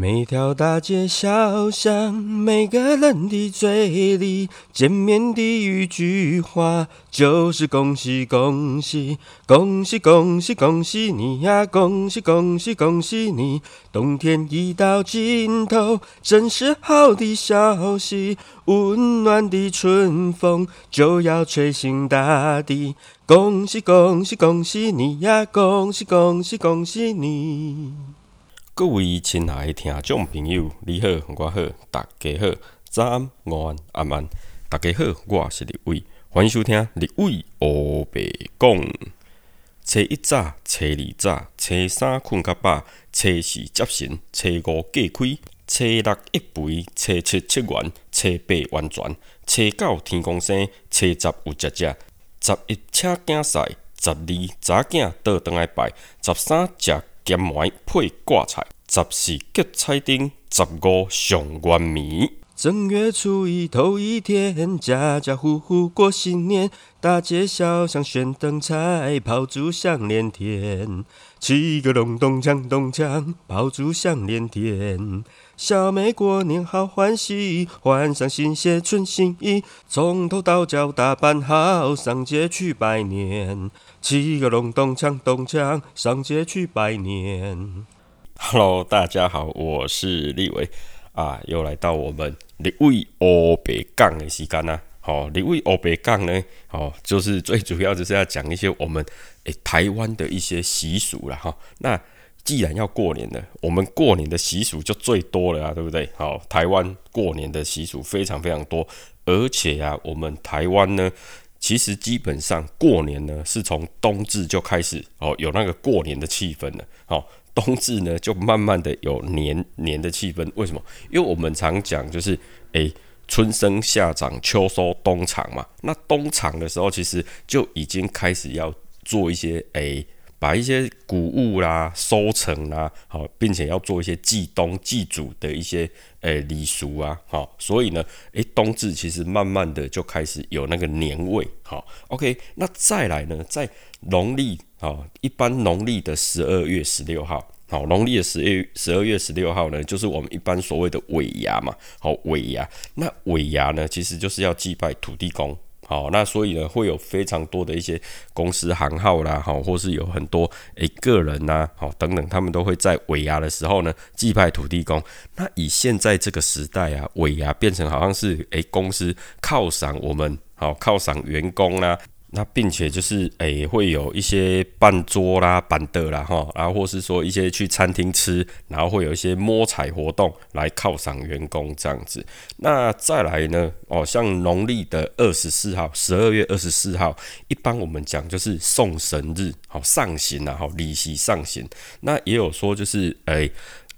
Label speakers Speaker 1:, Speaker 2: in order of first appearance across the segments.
Speaker 1: 每条大街小巷，每个人的嘴里，见面第一句话就是恭喜恭喜，恭喜恭喜恭喜你呀，恭喜恭喜恭喜你！冬天已到尽头，真是好的消息，温暖的春风就要吹醒大地，恭喜恭喜恭喜你呀，恭喜恭喜恭喜你！
Speaker 2: 各位亲爱的听众朋友，你好，我好，大家好，早安、午安、晚安，大家好，我是立伟，欢迎收听立伟黑白讲。初一早，初二早，初三困较饱，初四接神，初五过开，初六一肥，初七七元，初八完全，初九天公生，初十有食食，十一请囝婿，十二查囝倒转来拜，十三食。咸糜配挂菜，十四吉彩丁，十五上元米。
Speaker 1: 正月初一头一天，家家户户过新年，大街小巷悬灯彩，炮竹响连天。七个隆咚锵咚锵，炮竹响连天。小妹过年好欢喜，换上新鞋穿新衣，从头到脚打扮好，上街去拜年。七个隆咚锵咚锵，上街去拜年。
Speaker 2: Hello，大家好，我是立伟啊，又来到我们立伟欧北港的时间啦。好，立伟欧北港呢，哦，就是最主要就是要讲一些我们诶台湾的一些习俗了哈。那既然要过年了，我们过年的习俗就最多了啊，对不对？好，台湾过年的习俗非常非常多，而且啊，我们台湾呢。其实基本上过年呢，是从冬至就开始哦，有那个过年的气氛了。哦，冬至呢就慢慢的有年年的气氛。为什么？因为我们常讲就是，诶，春生夏长秋收冬藏嘛。那冬藏的时候，其实就已经开始要做一些诶。把一些谷物啦收成啦，好，并且要做一些祭冬祭祖的一些诶礼俗啊，好，所以呢，诶，冬至其实慢慢的就开始有那个年味，好，OK，那再来呢，在农历啊，一般农历的十二月十六号，好，农历的十二十二月十六号呢，就是我们一般所谓的尾牙嘛，好，尾牙，那尾牙呢，其实就是要祭拜土地公。好，那所以呢，会有非常多的一些公司行号啦，好，或是有很多诶个人呐，好等等，他们都会在尾牙的时候呢祭拜土地公。那以现在这个时代啊，尾牙变成好像是诶公司犒赏我们，好犒赏员工啦。那并且就是诶，会有一些办桌啦、板凳啦，哈，然后或是说一些去餐厅吃，然后会有一些摸彩活动来犒赏员工这样子。那再来呢，哦，像农历的二十四号，十二月二十四号，一般我们讲就是送神日，好上行啊，好礼席上行。那也有说就是诶，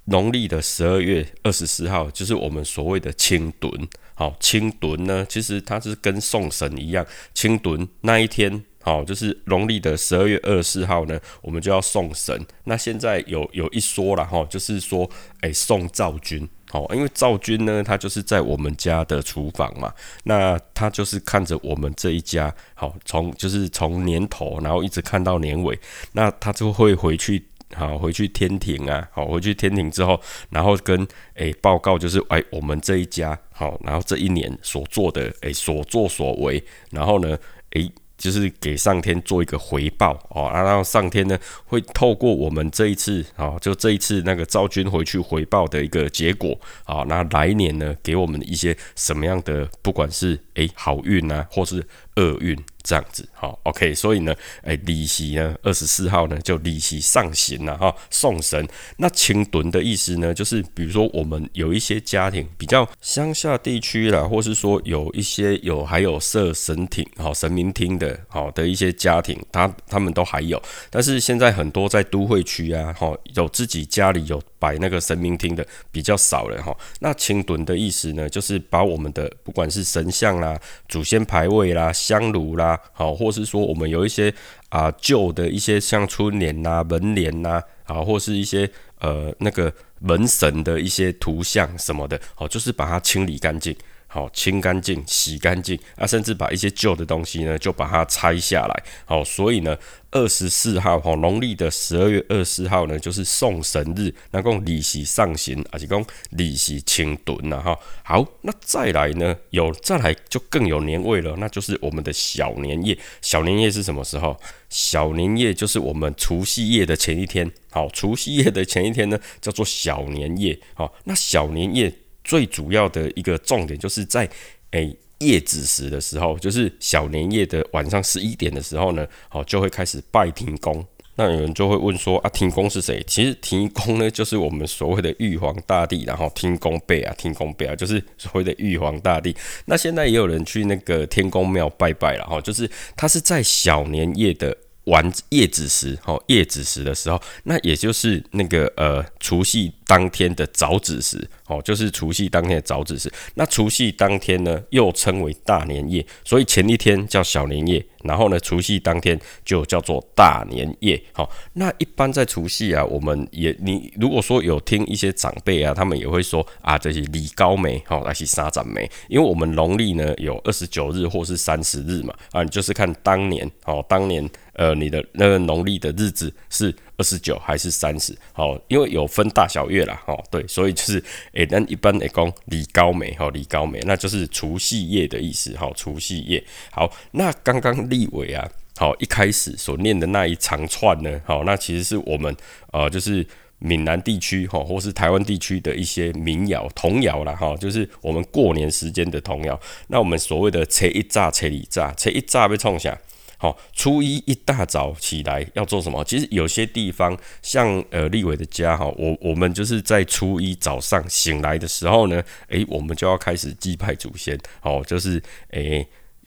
Speaker 2: 农历的十二月二十四号，就是我们所谓的清墩。好，清墩呢，其实它是跟送神一样。清墩那一天，好，就是农历的十二月二十四号呢，我们就要送神。那现在有有一说了哈，就是说，哎，送灶君。好，因为灶君呢，他就是在我们家的厨房嘛，那他就是看着我们这一家，好，从就是从年头，然后一直看到年尾，那他就会回去。好，回去天庭啊！好，回去天庭之后，然后跟诶报告，就是诶我们这一家好，然后这一年所做的诶所作所为，然后呢诶就是给上天做一个回报哦，然后上天呢会透过我们这一次啊，就这一次那个赵军回去回报的一个结果啊，那来年呢给我们一些什么样的，不管是诶好运啊，或是厄运。这样子，好，OK，所以呢，哎，利息呢，二十四号呢就利息上行了哈，送神。那清屯的意思呢，就是比如说我们有一些家庭比较乡下地区啦，或是说有一些有还有设神亭、好神明厅的，好的一些家庭，他他们都还有。但是现在很多在都会区啊，哈，有自己家里有摆那个神明厅的比较少了哈。那清屯的意思呢，就是把我们的不管是神像啦、祖先牌位啦、香炉啦。好，或是说我们有一些啊旧的一些像春联呐、门帘呐，啊，或是一些呃那个门神的一些图像什么的，好，就是把它清理干净。好清干净、洗干净啊，甚至把一些旧的东西呢，就把它拆下来。好，所以呢。二十四号，哈，农历的十二月二十四号呢，就是送神日，那讲利息上行，还是讲利息清顿呐，哈。好，那再来呢，有再来就更有年味了，那就是我们的小年夜。小年夜是什么时候？小年夜就是我们除夕夜的前一天。好，除夕夜的前一天呢，叫做小年夜。好，那小年夜最主要的一个重点就是在，诶。夜子时的时候，就是小年夜的晚上十一点的时候呢，好就会开始拜天公。那有人就会问说啊，天公是谁？其实天公呢，就是我们所谓的玉皇大帝，然后天公辈啊，天公辈啊，就是所谓的玉皇大帝。那现在也有人去那个天公庙拜拜了哈，就是他是在小年夜的。晚夜子时，哦，夜子时的时候，那也就是那个呃除夕当天的早子时，哦，就是除夕当天的早子时。那除夕当天呢，又称为大年夜，所以前一天叫小年夜。然后呢，除夕当天就叫做大年夜。好，那一般在除夕啊，我们也你如果说有听一些长辈啊，他们也会说啊，这些李高梅，好，那是沙展梅，因为我们农历呢有二十九日或是三十日嘛，啊，就是看当年，哦，当年呃你的那个农历的日子是二十九还是三十，好，因为有分大小月啦，哦，对，所以就是 诶，那一般来讲李高梅，哈，李高梅，那就是除夕夜的意思，好，除夕夜，好，那刚刚。立委啊，好，一开始所念的那一长串呢，好，那其实是我们呃，就是闽南地区哈，或是台湾地区的一些民谣童谣啦，哈，就是我们过年时间的童谣。那我们所谓的切一炸，切里炸，切一炸被冲下，好，初一一大早起来要做什么？其实有些地方像呃立伟的家哈，我我们就是在初一早上醒来的时候呢，诶，我们就要开始祭拜祖先，哦，就是诶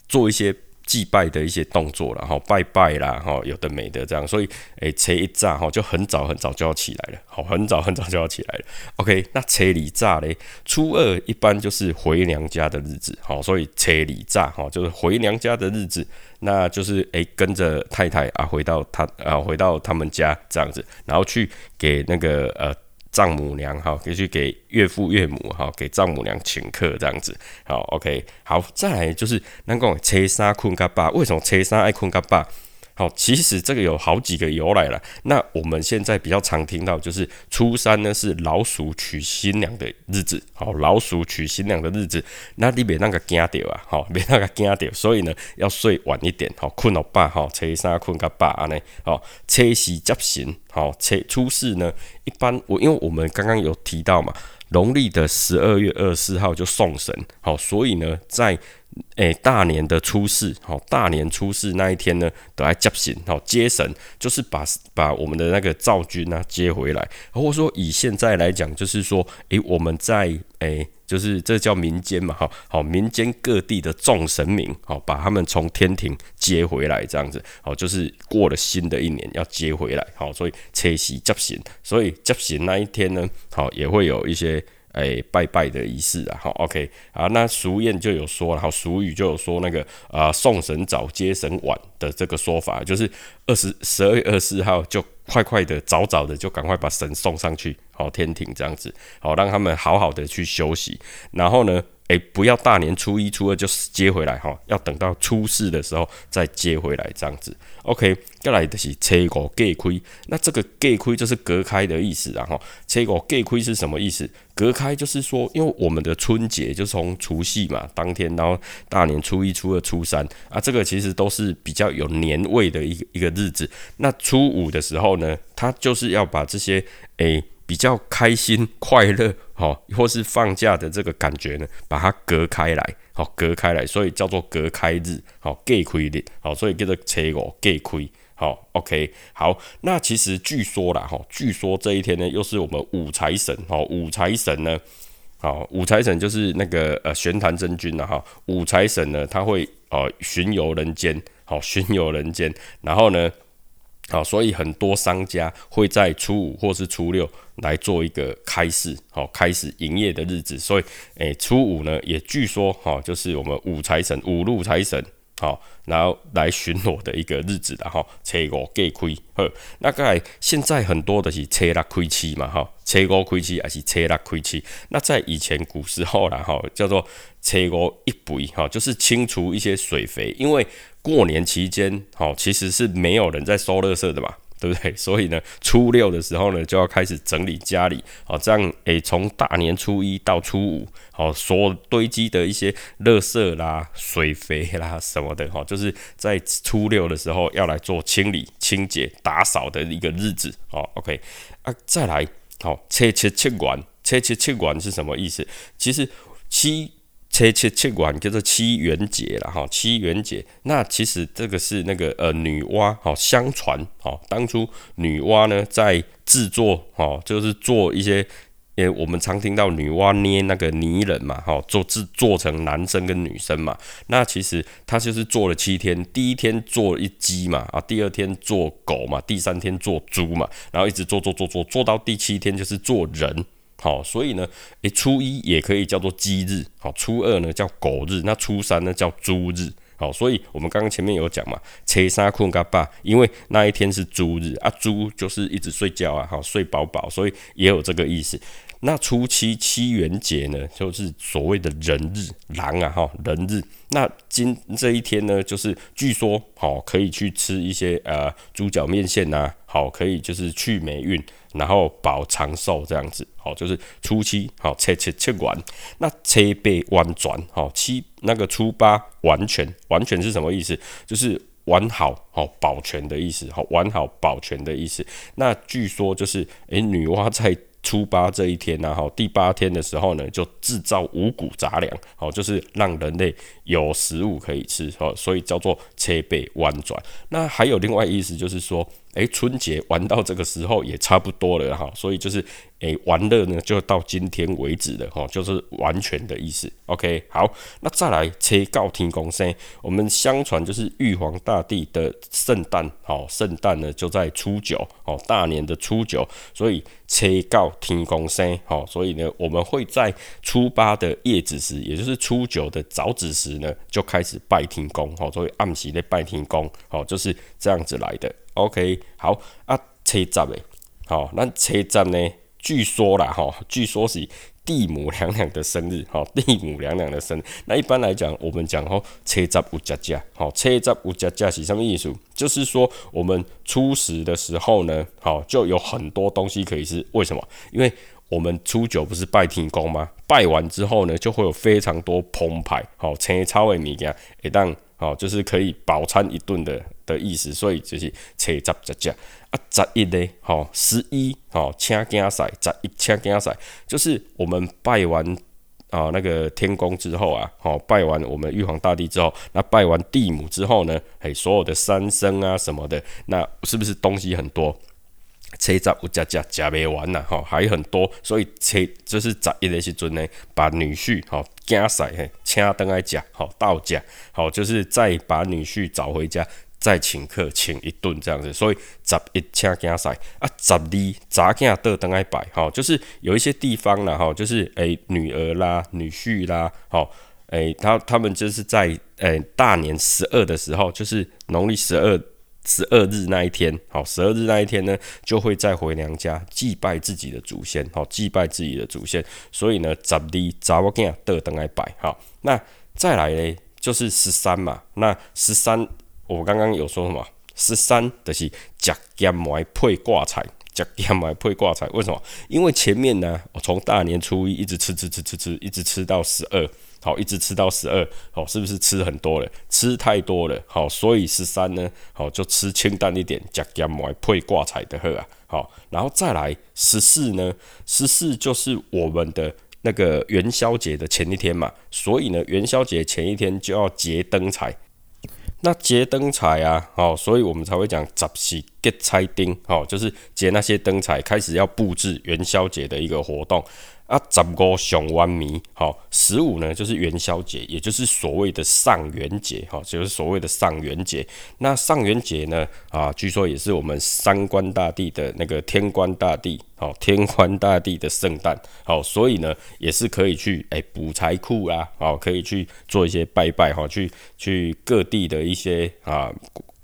Speaker 2: 做一些。祭拜的一些动作了哈，拜拜啦哈，有的没的这样，所以诶，车一炸哈，就很早很早就要起来了，好，很早很早就要起来了。OK，那车里炸嘞，初二一般就是回娘家的日子，好，所以车里炸哈，就是回娘家的日子，那就是诶，跟着太太啊，回到他啊，回到他们家这样子，然后去给那个呃。丈母娘哈，可以去给岳父岳母哈，给丈母娘请客这样子。好，OK，好，再来就是那个车三困嘎巴，为什么车三爱困嘎巴？好，其实这个有好几个由来了。那我们现在比较常听到就是初三呢是老鼠娶新娘的日子，好，老鼠娶新娘的日子，那你别那个惊掉啊，好，别那个惊掉，所以呢要睡晚一点，好，困到八，好，初三困个饱安尼，好，初四接神，好，初初四呢一般我因为我们刚刚有提到嘛，农历的十二月二十四号就送神，好，所以呢在。诶，大年的初四，好，大年初四那一天呢，都来接神，好，接神就是把把我们的那个灶君呢接回来，或者说以现在来讲，就是说，诶，我们在诶，就是这叫民间嘛，哈，好，民间各地的众神明，好，把他们从天庭接回来，这样子，好，就是过了新的一年要接回来，好，所以车喜接神，所以接神那一天呢，好，也会有一些。哎，拜拜的仪式啊，好，OK 啊，那俗谚就有说，然后俗语就有说那个啊，送神早接神晚的这个说法，就是二十十二月二十四号就快快的早早的就赶快把神送上去，好天庭这样子，好让他们好好的去休息，然后呢。哎，不要大年初一、初二就接回来哈，要等到初四的时候再接回来这样子。OK，再来的是车五隔开，那这个隔开就是隔开的意思，然后车五隔开是什么意思？隔开就是说，因为我们的春节就从除夕嘛当天，然后大年初一、初二、初三啊，这个其实都是比较有年味的一个一个日子。那初五的时候呢，他就是要把这些诶。比较开心、快乐，好，或是放假的这个感觉呢，把它隔开来，好，隔开来，所以叫做隔开日，好，隔开日，好，所以叫做车五隔开，好，OK，好，那其实据说啦，哈，据说这一天呢，又是我们五财神，哈，五财神呢，好，五财神就是那个呃玄坛真君了哈，五财神呢，他会呃巡游人间，好，巡游人间，然后呢。好，所以很多商家会在初五或是初六来做一个开市，好，开始营业的日子。所以，诶，初五呢，也据说，哈，就是我们五财神、五路财神，好，然后来巡逻的一个日子的哈，车五给开，呵，那个现在很多的是车六开七嘛，哈，车五开七还是车六开七？那在以前古时候啦，哈，叫做车五一肥，哈，就是清除一些水肥，因为过年期间，哈，其实是没有人在收垃圾的嘛。对不对？所以呢，初六的时候呢，就要开始整理家里，好，这样诶，从大年初一到初五，好，所堆积的一些垃圾啦、水肥啦什么的，哈，就是在初六的时候要来做清理、清洁、打扫的一个日子，哦，OK，啊，再来，好，切切切完，切切切完是什么意思？其实七。七七七元叫做七元节了哈，七元节那其实这个是那个呃女娲哈，相传哈，当初女娲呢在制作哈，就是做一些，诶我们常听到女娲捏那个泥人嘛哈，做制做成男生跟女生嘛，那其实她就是做了七天，第一天做一鸡嘛啊，第二天做狗嘛，第三天做猪嘛，然后一直做做做做做到第七天就是做人。好，所以呢，诶，初一也可以叫做鸡日，好，初二呢叫狗日，那初三呢叫猪日，好，所以我们刚刚前面有讲嘛，切沙困嘎巴，因为那一天是猪日啊，猪就是一直睡觉啊，好，睡饱饱，所以也有这个意思。那初七七元节呢，就是所谓的人日，狼啊，哈，人日。那今这一天呢，就是据说，好，可以去吃一些呃猪脚面线呐，好，可以就是去霉运。然后保长寿这样子，好，就是初七，好，切切切完，那切被完转，好，七那个初八完全，完全是什么意思？就是完好，好保全的意思，好，完好保全的意思。那据说就是，诶，女娲在。初八这一天呢，哈，第八天的时候呢，就制造五谷杂粮，好，就是让人类有食物可以吃，好，所以叫做车背弯转。那还有另外意思，就是说，诶，春节玩到这个时候也差不多了，哈，所以就是。诶，玩乐呢就到今天为止了哈，就是完全的意思。OK，好，那再来切告天公生，我们相传就是玉皇大帝的圣诞，好，圣诞呢就在初九，哦，大年的初九，所以切告天公生，好，所以呢我们会在初八的夜子时，也就是初九的早子时呢，就开始拜天公，好，所以暗时的拜天公，好，就是这样子来的。OK，好啊，车站诶，好，那车站呢？据说啦，哈，据说是地母娘娘的生日，哈，地母娘娘的生日。那一般来讲，我们讲吼，车十五加加，好，车十五加加是什么意思？就是说，我们初十的时候呢，好，就有很多东西可以吃。为什么？因为我们初九不是拜天公吗？拜完之后呢，就会有非常多澎湃，好，青草的物件，一旦好，就是可以饱餐一顿的的意思。所以就是车十加啊。十一呢，好，十一，好，请竞赛，十一请竞赛，就是我们拜完啊那个天公之后啊，好，拜完我们玉皇大帝之后，那拜完地母之后呢，嘿，所有的三生啊什么的，那是不是东西很多？车十有加加加没完呐，哈，还很多，所以车就是十一的时阵呢，把女婿好竞赛嘿，请登来家，好到家，好，就是再把女婿找回家。再请客请一顿这样子，所以十一请囝婿啊，十二查囝倒等来摆，吼，就是有一些地方啦，吼，就是诶女儿啦、女婿啦，吼，诶他他们就是在诶大年十二的时候，就是农历十二十二日那一天，好，十二日那一天呢，就会再回娘家祭拜自己的祖先，好，祭拜自己的祖先，所以呢，十二查某囝倒等来摆，好，那再来呢，就是十三嘛，那十三。我刚刚有说什么？十三的是食咸糜配挂彩，食咸糜配挂彩。为什么？因为前面呢，我从大年初一一直吃吃吃吃吃，一直吃到十二，好，一直吃到十二，好，是不是吃很多了？吃太多了，好，所以十三呢，好就吃清淡一点，食咸糜配挂彩的喝啊，好，然后再来十四呢，十四就是我们的那个元宵节的前一天嘛，所以呢，元宵节前一天就要结灯彩。那结灯彩啊，好，所以我们才会讲十四结彩灯，好，就是结那些灯彩，开始要布置元宵节的一个活动啊，十五上万米，好，十五呢就是元宵节，也就是所谓的上元节，哈，就是所谓的上元节。那上元节呢，啊，据说也是我们三官大帝的那个天官大帝，好，天宽大地的圣诞，好，所以呢，也是可以去哎补财库啊，好，可以去做一些拜拜，哈，去去各地的一些啊。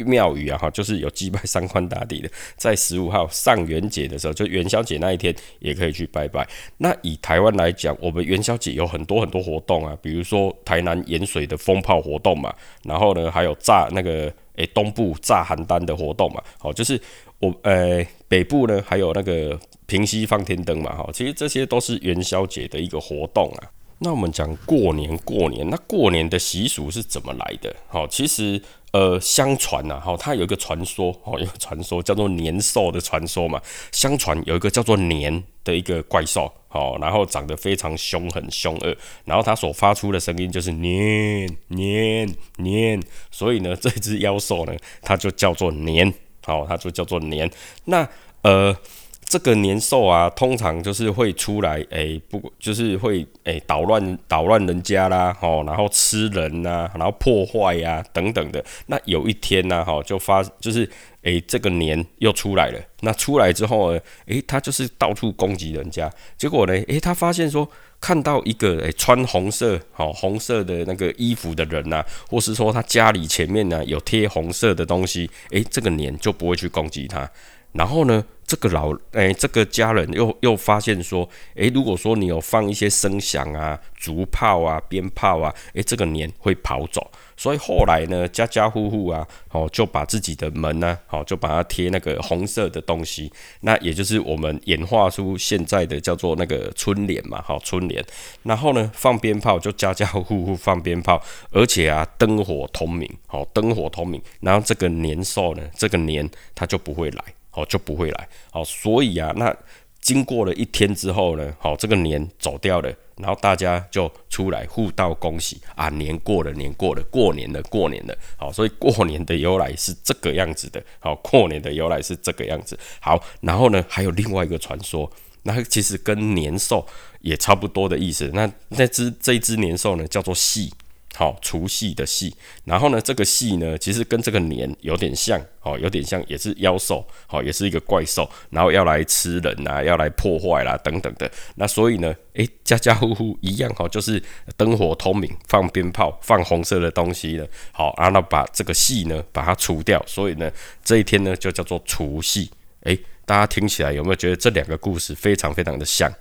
Speaker 2: 庙宇啊，哈，就是有祭拜三官大地的，在十五号上元节的时候，就元宵节那一天，也可以去拜拜。那以台湾来讲，我们元宵节有很多很多活动啊，比如说台南盐水的风炮活动嘛，然后呢，还有炸那个诶东部炸邯郸的活动嘛，好，就是我诶北部呢，还有那个平西放天灯嘛，哈，其实这些都是元宵节的一个活动啊。那我们讲过年，过年，那过年的习俗是怎么来的？好，其实。呃，相传呐，哈，它有一个传说，哦，一个传说叫做年兽的传说嘛。相传有一个叫做年的一个怪兽，哦，然后长得非常凶狠、凶恶，然后它所发出的声音就是年年年，所以呢，这只妖兽呢，它就叫做年，好，它就叫做年。那呃。这个年兽啊，通常就是会出来，哎，不，就是会哎捣乱捣乱人家啦，吼，然后吃人呐，然后破坏呀，等等的。那有一天呢，哈，就发，就是哎，这个年又出来了。那出来之后呢，哎，他就是到处攻击人家。结果呢，哎，他发现说，看到一个诶穿红色，好红色的那个衣服的人呐，或是说他家里前面呢有贴红色的东西，诶，这个年就不会去攻击他。然后呢？这个老诶，这个家人又又发现说，诶，如果说你有放一些声响啊、竹炮啊、鞭炮啊，诶，这个年会跑走。所以后来呢，家家户户啊，哦，就把自己的门呢，好，就把它贴那个红色的东西。那也就是我们演化出现在的叫做那个春联嘛，好，春联。然后呢，放鞭炮就家家户户放鞭炮，而且啊，灯火通明，好，灯火通明。然后这个年兽呢，这个年它就不会来。哦就不会来，好，所以啊，那经过了一天之后呢，好，这个年走掉了，然后大家就出来互道恭喜啊，年过了，年过了，过年了，过年了，好，所以过年的由来是这个样子的，好，过年的由来是这个样子，好，然后呢，还有另外一个传说，那其实跟年兽也差不多的意思，那那只这一只年兽呢，叫做戏。好，除夕的戏，然后呢，这个戏呢，其实跟这个年有点像，哦，有点像，也是妖兽，好，也是一个怪兽，然后要来吃人呐，要来破坏啦，等等的。那所以呢，诶，家家户户一样，哈，就是灯火通明，放鞭炮，放红色的东西呢，好，然后把这个戏呢，把它除掉。所以呢，这一天呢，就叫做除夕。诶，大家听起来有没有觉得这两个故事非常非常的像？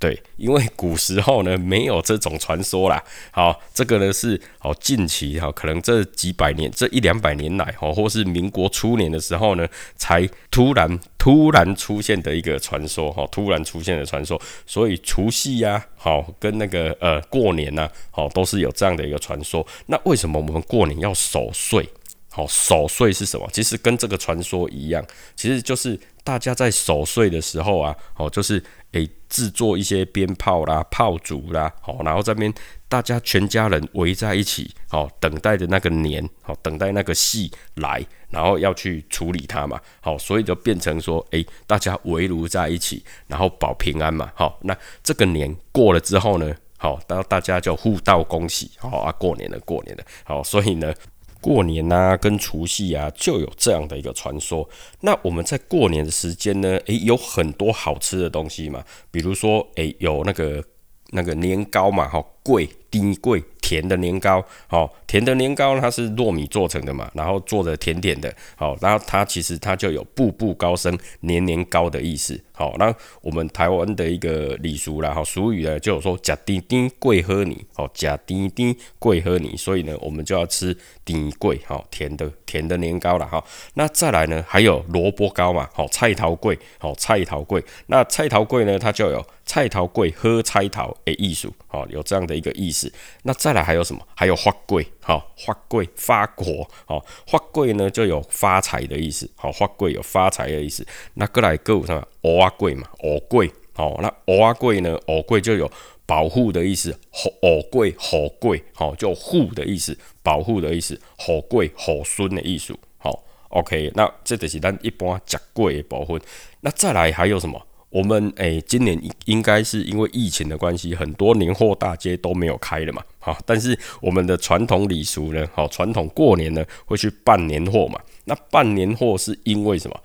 Speaker 2: 对，因为古时候呢没有这种传说啦。好，这个呢是好近期哈，可能这几百年、这一两百年来哈，或是民国初年的时候呢，才突然突然出现的一个传说哈，突然出现的传说。所以除夕呀，好跟那个呃过年呐，好都是有这样的一个传说。那为什么我们过年要守岁？好，守岁是什么？其实跟这个传说一样，其实就是大家在守岁的时候啊，哦，就是诶制作一些鞭炮啦、炮竹啦，好，然后这边大家全家人围在一起，哦，等待着那个年，好，等待那个戏来，然后要去处理它嘛，好，所以就变成说，诶，大家围炉在一起，然后保平安嘛，好，那这个年过了之后呢，好，然后大家就互道恭喜，好啊，过年了，过年了，好，所以呢。过年呐，跟除夕啊，就有这样的一个传说。那我们在过年的时间呢，诶，有很多好吃的东西嘛，比如说，诶，有那个那个年糕嘛，哈，贵低贵。甜的年糕，好，甜的年糕它是糯米做成的嘛，然后做的甜甜的，好，然后它其实它就有步步高升、年年高的意思，好，那我们台湾的一个礼俗啦，哈，俗语呢就有说假丁丁贵喝你，好，假丁丁贵喝你，所以呢，我们就要吃丁贵，好，甜的甜的年糕了，哈，那再来呢，还有萝卜糕嘛，好，菜头贵，好，菜头贵，那菜头贵呢，它就有菜头贵喝菜头诶艺术，好，有这样的一个意思，那再再来。还有什么？还有花贵，好花贵发果，好花贵呢就有发财的意思，好花贵有发财的意思。那过来购什么？欧阿贵嘛，欧贵，好那欧阿贵呢？欧贵就有保护的意思，好欧贵好贵，好就护的意思，保护的意思，好贵好孙的意思，好 OK。那这就是咱一般食贵的部分。那再来还有什么？我们诶，今年应该是因为疫情的关系，很多年货大街都没有开了嘛，好，但是我们的传统礼俗呢，好，传统过年呢会去办年货嘛，那办年货是因为什么？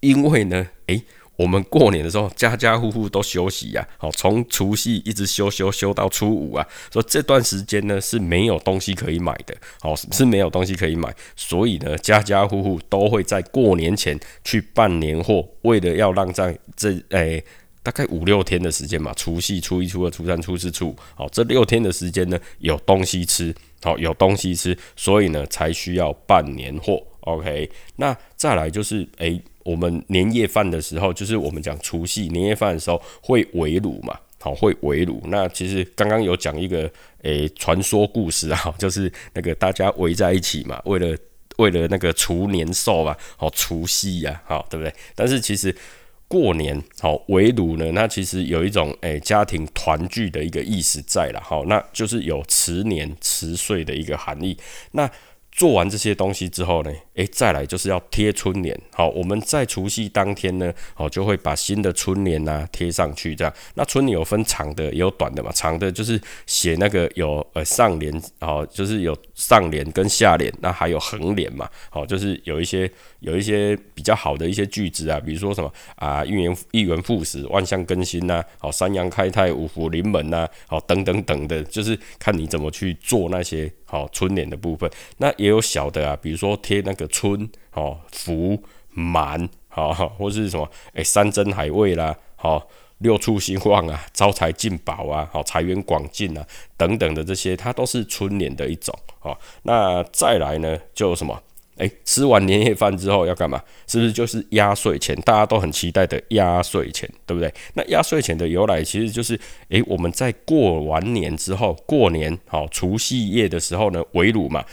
Speaker 2: 因为呢，诶。我们过年的时候，家家户户都休息呀，好，从除夕一直休休休到初五啊，说这段时间呢是没有东西可以买的，好，是没有东西可以买，所以呢，家家户户都会在过年前去办年货，为了要让在这诶大概五六天的时间嘛，除夕、初一、初二、初三、初四、初五，好，这六天的时间呢有东西吃，好，有东西吃，所以呢才需要办年货。OK，那再来就是诶。我们年夜饭的时候，就是我们讲除夕年夜饭的时候会围炉嘛，好会围炉。那其实刚刚有讲一个诶传说故事啊，就是那个大家围在一起嘛，为了为了那个除年兽啊，好除夕呀，好对不对？但是其实过年好围炉呢，那其实有一种诶家庭团聚的一个意思在了，好，那就是有辞年辞岁的一个含义。那做完这些东西之后呢，诶，再来就是要贴春联。好，我们在除夕当天呢，好就会把新的春联呐贴上去。这样，那春联有分长的也有短的嘛。长的就是写那个有呃上联，好就是有上联跟下联，那还有横联嘛。好，就是有一些有一些比较好的一些句子啊，比如说什么啊，一元一元复始，万象更新呐，好，三阳开泰，五福临门呐，好，等等等的，就是看你怎么去做那些。好春联的部分，那也有小的啊，比如说贴那个春，哦福满，好 或是什么，哎山珍海味啦，好六畜兴旺啊，招财进宝啊，好财源广进啊，等等的这些，它都是春联的一种。好，那再来呢，就什么？哎，吃完年夜饭之后要干嘛？是不是就是压岁钱？大家都很期待的压岁钱，对不对？那压岁钱的由来其实就是，哎，我们在过完年之后，过年好除夕夜的时候呢，围炉嘛，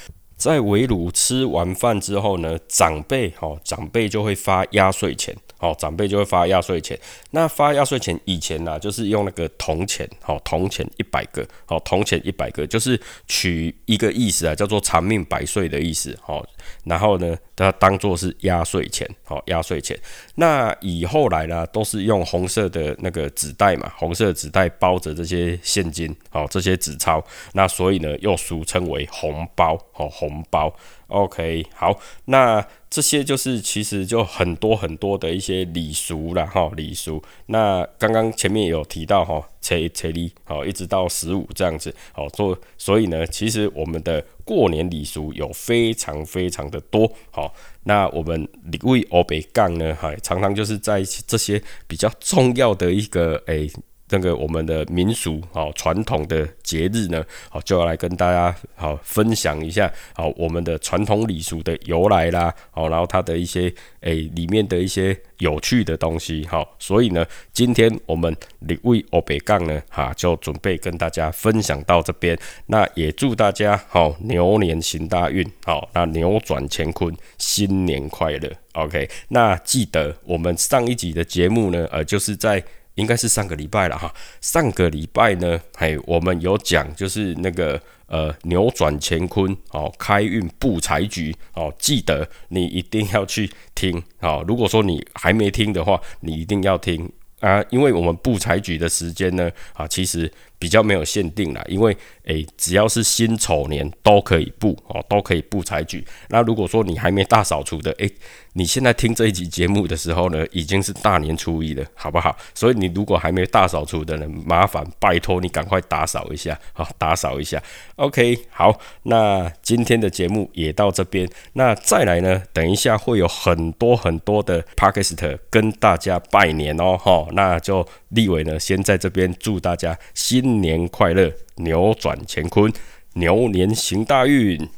Speaker 2: 在围炉吃完饭之后呢，长辈哈，长辈就会发压岁钱。哦，长辈就会发压岁钱。那发压岁钱以前呢，就是用那个铜钱，好，铜钱一百个，好，铜钱一百个，就是取一个意思啊，叫做长命百岁的意思，好。然后呢，它当做是压岁钱，好，压岁钱。那以后来呢，都是用红色的那个纸袋嘛，红色纸袋包着这些现金，好，这些纸钞。那所以呢，又俗称为红包，好，红包。OK，好，那这些就是其实就很多很多的一些礼俗了哈，礼俗。那刚刚前面有提到哈，车车礼好，一直到十五这样子好做，所以呢，其实我们的过年礼俗有非常非常的多好。那我们礼为欧北杠呢，还，常常就是在这些比较重要的一个诶。那个我们的民俗好传统的节日呢，好就要来跟大家好分享一下好我们的传统礼俗的由来啦，好然后它的一些诶里面的一些有趣的东西好，所以呢今天我们李卫欧北杠呢哈就准备跟大家分享到这边，那也祝大家好牛年行大运好，那扭转乾坤新年快乐，OK，那记得我们上一集的节目呢呃就是在。应该是上个礼拜了哈，上个礼拜呢，嘿，我们有讲就是那个呃扭转乾坤哦，开运布财局哦，记得你一定要去听哦。如果说你还没听的话，你一定要听啊，因为我们布财局的时间呢啊，其实。比较没有限定啦，因为诶，只要是辛丑年都可以布哦，都可以布财局。那如果说你还没大扫除的，诶，你现在听这一集节目的时候呢，已经是大年初一了，好不好？所以你如果还没大扫除的人，麻烦拜托你赶快打扫一下，好，打扫一下。OK，好，那今天的节目也到这边。那再来呢，等一下会有很多很多的 p a k i s t 跟大家拜年哦，哈，那就立伟呢，先在这边祝大家新。新年快乐，扭转乾坤，牛年行大运。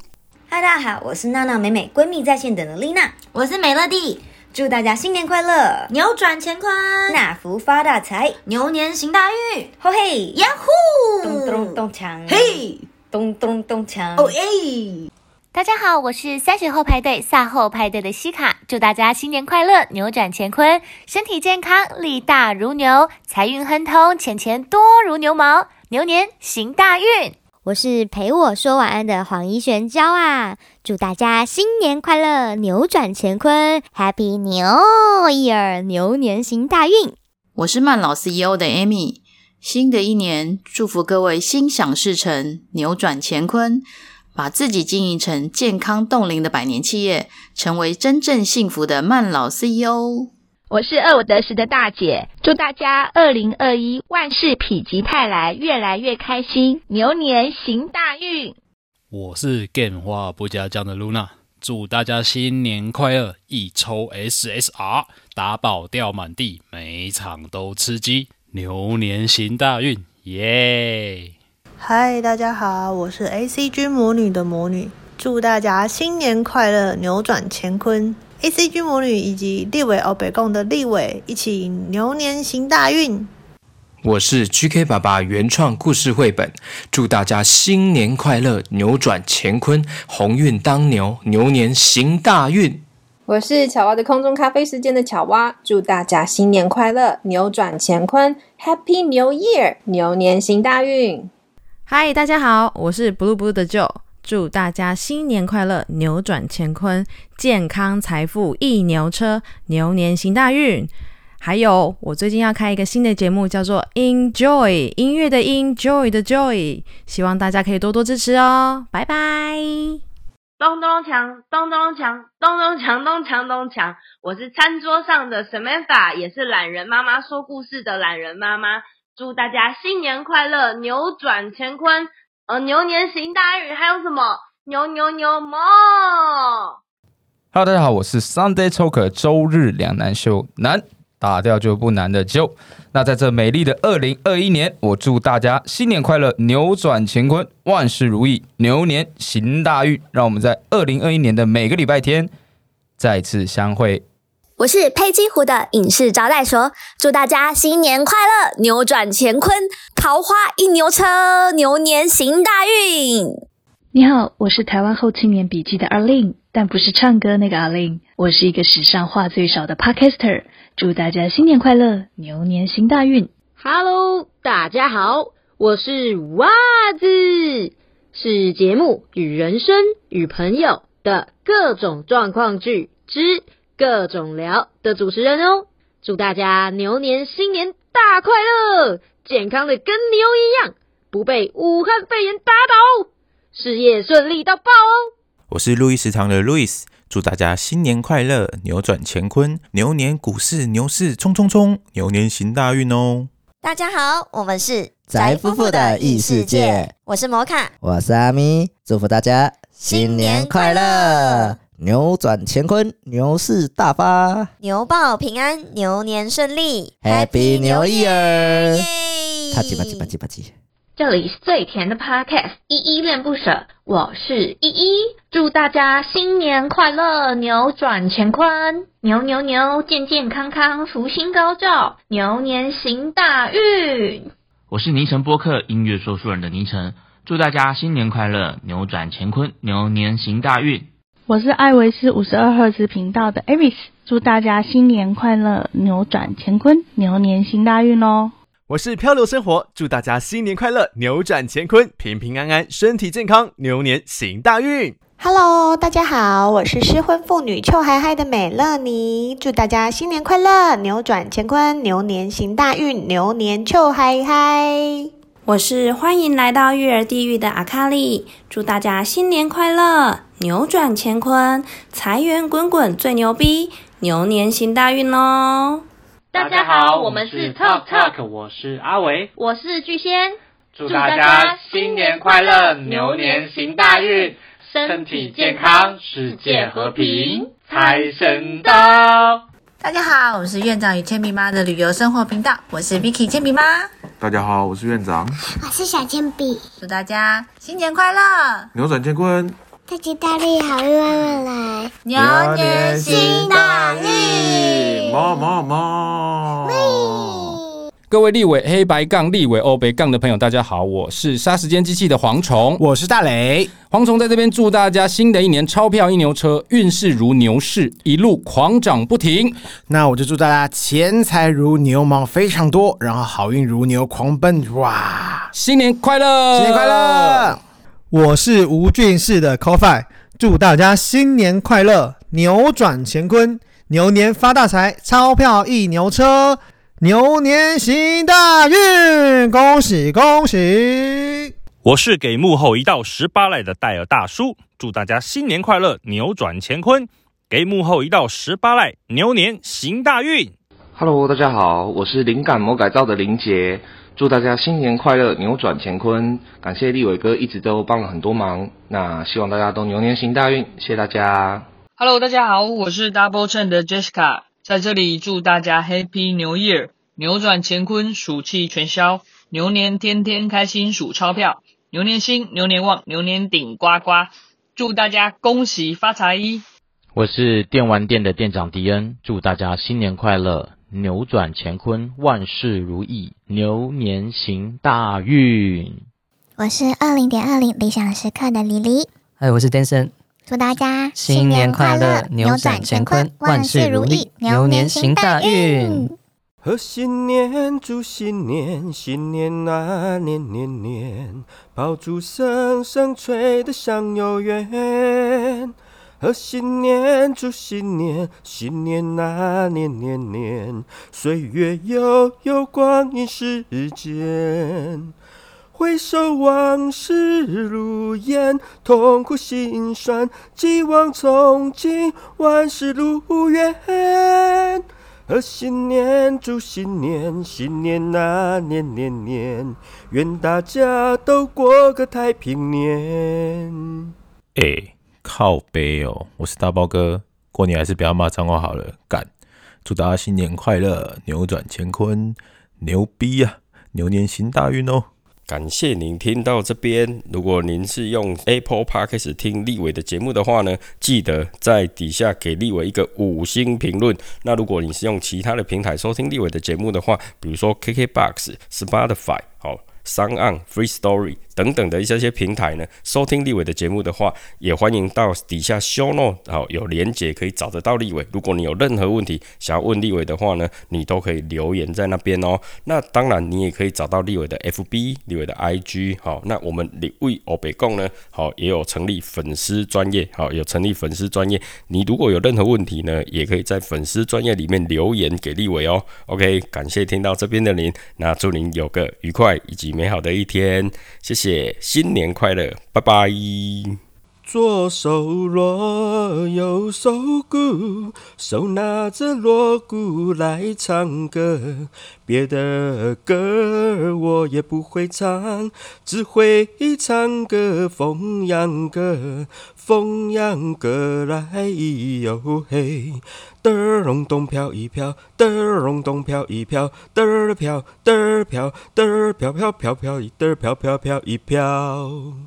Speaker 3: 嗨，大家好，我是娜娜美美闺蜜在线等的丽娜，
Speaker 4: 我是美乐蒂，
Speaker 3: 祝大家新年快乐，
Speaker 4: 扭转乾坤，
Speaker 3: 纳福发大财，
Speaker 4: 牛年行大运。
Speaker 3: 吼嘿，
Speaker 4: 呀呼，
Speaker 3: 咚咚咚锵，
Speaker 4: 嘿，
Speaker 3: 咚咚咚锵，
Speaker 4: 哦耶。
Speaker 5: 大家好，我是三十后派对赛后派对的西卡，祝大家新年快乐，扭转乾坤，身体健康，力大如牛，财运亨通，钱钱多如牛毛，牛年行大运。
Speaker 6: 我是陪我说晚安的黄怡璇娇啊，祝大家新年快乐，扭转乾坤，Happy New Year，牛年行大运。
Speaker 7: 我是慢老 CEO 的 Amy。新的一年，祝福各位心想事成，扭转乾坤，把自己经营成健康冻龄的百年企业，成为真正幸福的慢老 CEO。
Speaker 8: 我是二五得十的大姐，祝大家二零二一万事否极泰来，越来越开心，牛年行大运。
Speaker 9: 我是电话不加酱的露娜。祝大家新年快乐！一抽 SSR 打宝掉满地，每场都吃鸡，牛年行大运，耶！
Speaker 10: 嗨，大家好，我是 ACG 魔女的魔女，祝大家新年快乐，扭转乾坤。ACG 魔女以及立伟欧北贡的立伟一起牛年行大运。
Speaker 11: 我是 GK 爸爸原创故事绘本，祝大家新年快乐，扭转乾坤，鸿运当牛，牛年行大运。
Speaker 12: 我是巧蛙的空中咖啡时间的巧蛙，祝大家新年快乐，扭转乾坤，Happy New Year，牛年行大运。
Speaker 13: 嗨，大家好，我是 Blue Blue 的 Joe，祝大家新年快乐，扭转乾坤，健康财富一牛车，牛年行大运。还有，我最近要开一个新的节目，叫做 Enjoy 音乐的 Enjoy 的 Joy，希望大家可以多多支持哦，拜拜。
Speaker 14: 咚咚锵，咚咚锵，咚咚锵，咚锵咚锵。我是餐桌上的 Samantha，也是懒人妈妈说故事的懒人妈妈。祝大家新年快乐，扭转乾坤，呃，牛年行大运。还有什么？牛牛牛么
Speaker 15: ？Hello，大家好，我是 Sunday Talker 周日两难秀难。打掉就不难的就。那在这美丽的二零二一年，我祝大家新年快乐，扭转乾坤，万事如意，牛年行大运。让我们在二零二一年的每个礼拜天再次相会。
Speaker 16: 我是佩姬湖的影视招待所，祝大家新年快乐，扭转乾坤，桃花一牛车，牛年行大运。
Speaker 17: 你好，我是台湾后青年笔记的阿令，但不是唱歌那个阿令，我是一个史上话最少的 podcaster。祝大家新年快乐，牛年行大运。
Speaker 18: Hello，大家好，我是袜子，是节目与人生与朋友的各种状况剧之各种聊的主持人哦。祝大家牛年新年大快乐，健康的跟牛一样，不被武汉肺炎打倒，事业顺利到爆哦。
Speaker 19: 我是路易食堂的路易斯。祝大家新年快乐，扭转乾坤，牛年股市牛市冲冲冲，牛年行大运哦！
Speaker 20: 大家好，我们是
Speaker 21: 宅夫妇的异世界，
Speaker 20: 我是摩卡，
Speaker 21: 我是阿咪，祝福大家新年快乐，扭转乾坤，牛市大发，
Speaker 20: 牛报平安，牛年顺利
Speaker 21: ，Happy New Year！啪叽啪叽啪叽啪叽。
Speaker 8: 这里是最甜的 Podcast，依依恋不舍，我是依依，祝大家新年快乐，扭转乾坤，牛牛牛，健健康康，福星高照，牛年行大运。
Speaker 22: 我是泥城播客音乐说书人的泥城，祝大家新年快乐，扭转乾坤，牛年行大运。
Speaker 23: 我是艾维斯五十二赫兹频道的 Aris，祝大家新年快乐，扭转乾坤，牛年行大运哦。
Speaker 24: 我是漂流生活，祝大家新年快乐，扭转乾坤，平平安安，身体健康，牛年行大运。
Speaker 25: Hello，大家好，我是失婚妇女臭嗨嗨的美乐妮，祝大家新年快乐，扭转乾坤，牛年行大运，牛年臭嗨嗨。
Speaker 26: 我是欢迎来到育儿地狱的阿卡丽，祝大家新年快乐，扭转乾坤，财源滚滚最牛逼，牛年行大运哦。
Speaker 27: 大家好，我们是 Talk Talk，我是阿维，
Speaker 14: 我是巨仙，
Speaker 27: 祝大家新年快乐，牛年行大运，身体健康，世界和平，财神到！
Speaker 28: 大家好，我是院长与铅笔妈的旅游生活频道，我是 Vicky 铅笔妈。
Speaker 29: 大家好，我是院长，
Speaker 30: 我是小铅笔，
Speaker 28: 祝大家新年快乐，
Speaker 29: 扭转乾坤，
Speaker 30: 大吉大利，好运慢慢来，
Speaker 28: 牛年新大运，
Speaker 29: 妈妈妈。
Speaker 15: 各位立委黑白杠立委欧北杠的朋友，大家好，我是杀时间机器的蝗虫，
Speaker 31: 我是大雷，
Speaker 15: 蝗虫在这边祝大家新的一年钞票一牛车，运势如牛市，一路狂涨不停。
Speaker 31: 那我就祝大家钱财如牛毛非常多，然后好运如牛狂奔，哇！
Speaker 15: 新年快乐，
Speaker 31: 新年快乐！
Speaker 32: 我是吴俊士的 CoFi，祝大家新年快乐，扭转乾坤，牛年发大财，钞票一牛车。牛年行大运，恭喜恭喜！
Speaker 33: 我是给幕后一道十八赖的戴尔大叔，祝大家新年快乐，扭转乾坤。给幕后一道十八赖，牛年行大运。
Speaker 34: Hello，大家好，我是灵感魔改造的林杰，祝大家新年快乐，扭转乾坤。感谢立伟哥一直都帮了很多忙，那希望大家都牛年行大运，谢谢大家。
Speaker 14: Hello，大家好，我是 Double Chain 的 Jessica，在这里祝大家 Happy New Year，扭转乾坤，暑气全消，牛年天天开心数钞票，牛年兴，牛年旺，牛年顶呱呱，祝大家恭喜发财！
Speaker 7: 我是电玩店的店长迪恩，祝大家新年快乐，扭转乾坤，万事如意，牛年行大运。
Speaker 35: 我是二零点二零理想时刻的李黎，
Speaker 30: 嗨，我是 Denson，
Speaker 35: 祝大家
Speaker 30: 新年快乐，扭转乾坤，万事如意，牛年行大运。
Speaker 1: 贺新年，祝新年，新年啊年年年，爆竹声声吹得像有缘。贺新年，祝新年，新年啊年年年，岁月悠悠，光阴似箭。回首往事如烟，痛苦心酸，寄望从今，万事如愿。贺新年，祝新年，新年啊年年年，愿大家都过个太平年。
Speaker 19: 哎、靠背哦，我是大包哥，过年还是不要骂脏话好了，干！祝大家新年快乐，扭转乾坤，牛逼呀、牛年行大运哦！
Speaker 2: 感谢您听到这边。如果您是用 Apple Podcast 听立伟的节目的话呢，记得在底下给立伟一个五星评论。那如果你是用其他的平台收听立伟的节目的话，比如说 KKBox、Spotify，好。商岸、Free Story 等等的一些些平台呢，收听立伟的节目的话，也欢迎到底下 Show Note 好有连结可以找得到立伟。如果你有任何问题想要问立伟的话呢，你都可以留言在那边哦。那当然，你也可以找到立伟的 FB、立伟的 IG 好。那我们立伟欧北贡呢，好也有成立粉丝专业，好有成立粉丝专业。你如果有任何问题呢，也可以在粉丝专业里面留言给立伟哦。OK，感谢听到这边的您，那祝您有个愉快以及美好的一天，谢谢，新年快乐，拜拜。
Speaker 1: 左手锣，右手鼓，手拿着锣鼓来唱歌。别的歌我也不会唱，只会唱个凤阳歌，凤阳歌来咿哟嘿。嘚儿隆咚飘一飘，嘚儿隆咚飘一飘，嘚儿飘，嘚儿飘，嘚儿飘飘飘飘一嘚儿飘飘飘一飘。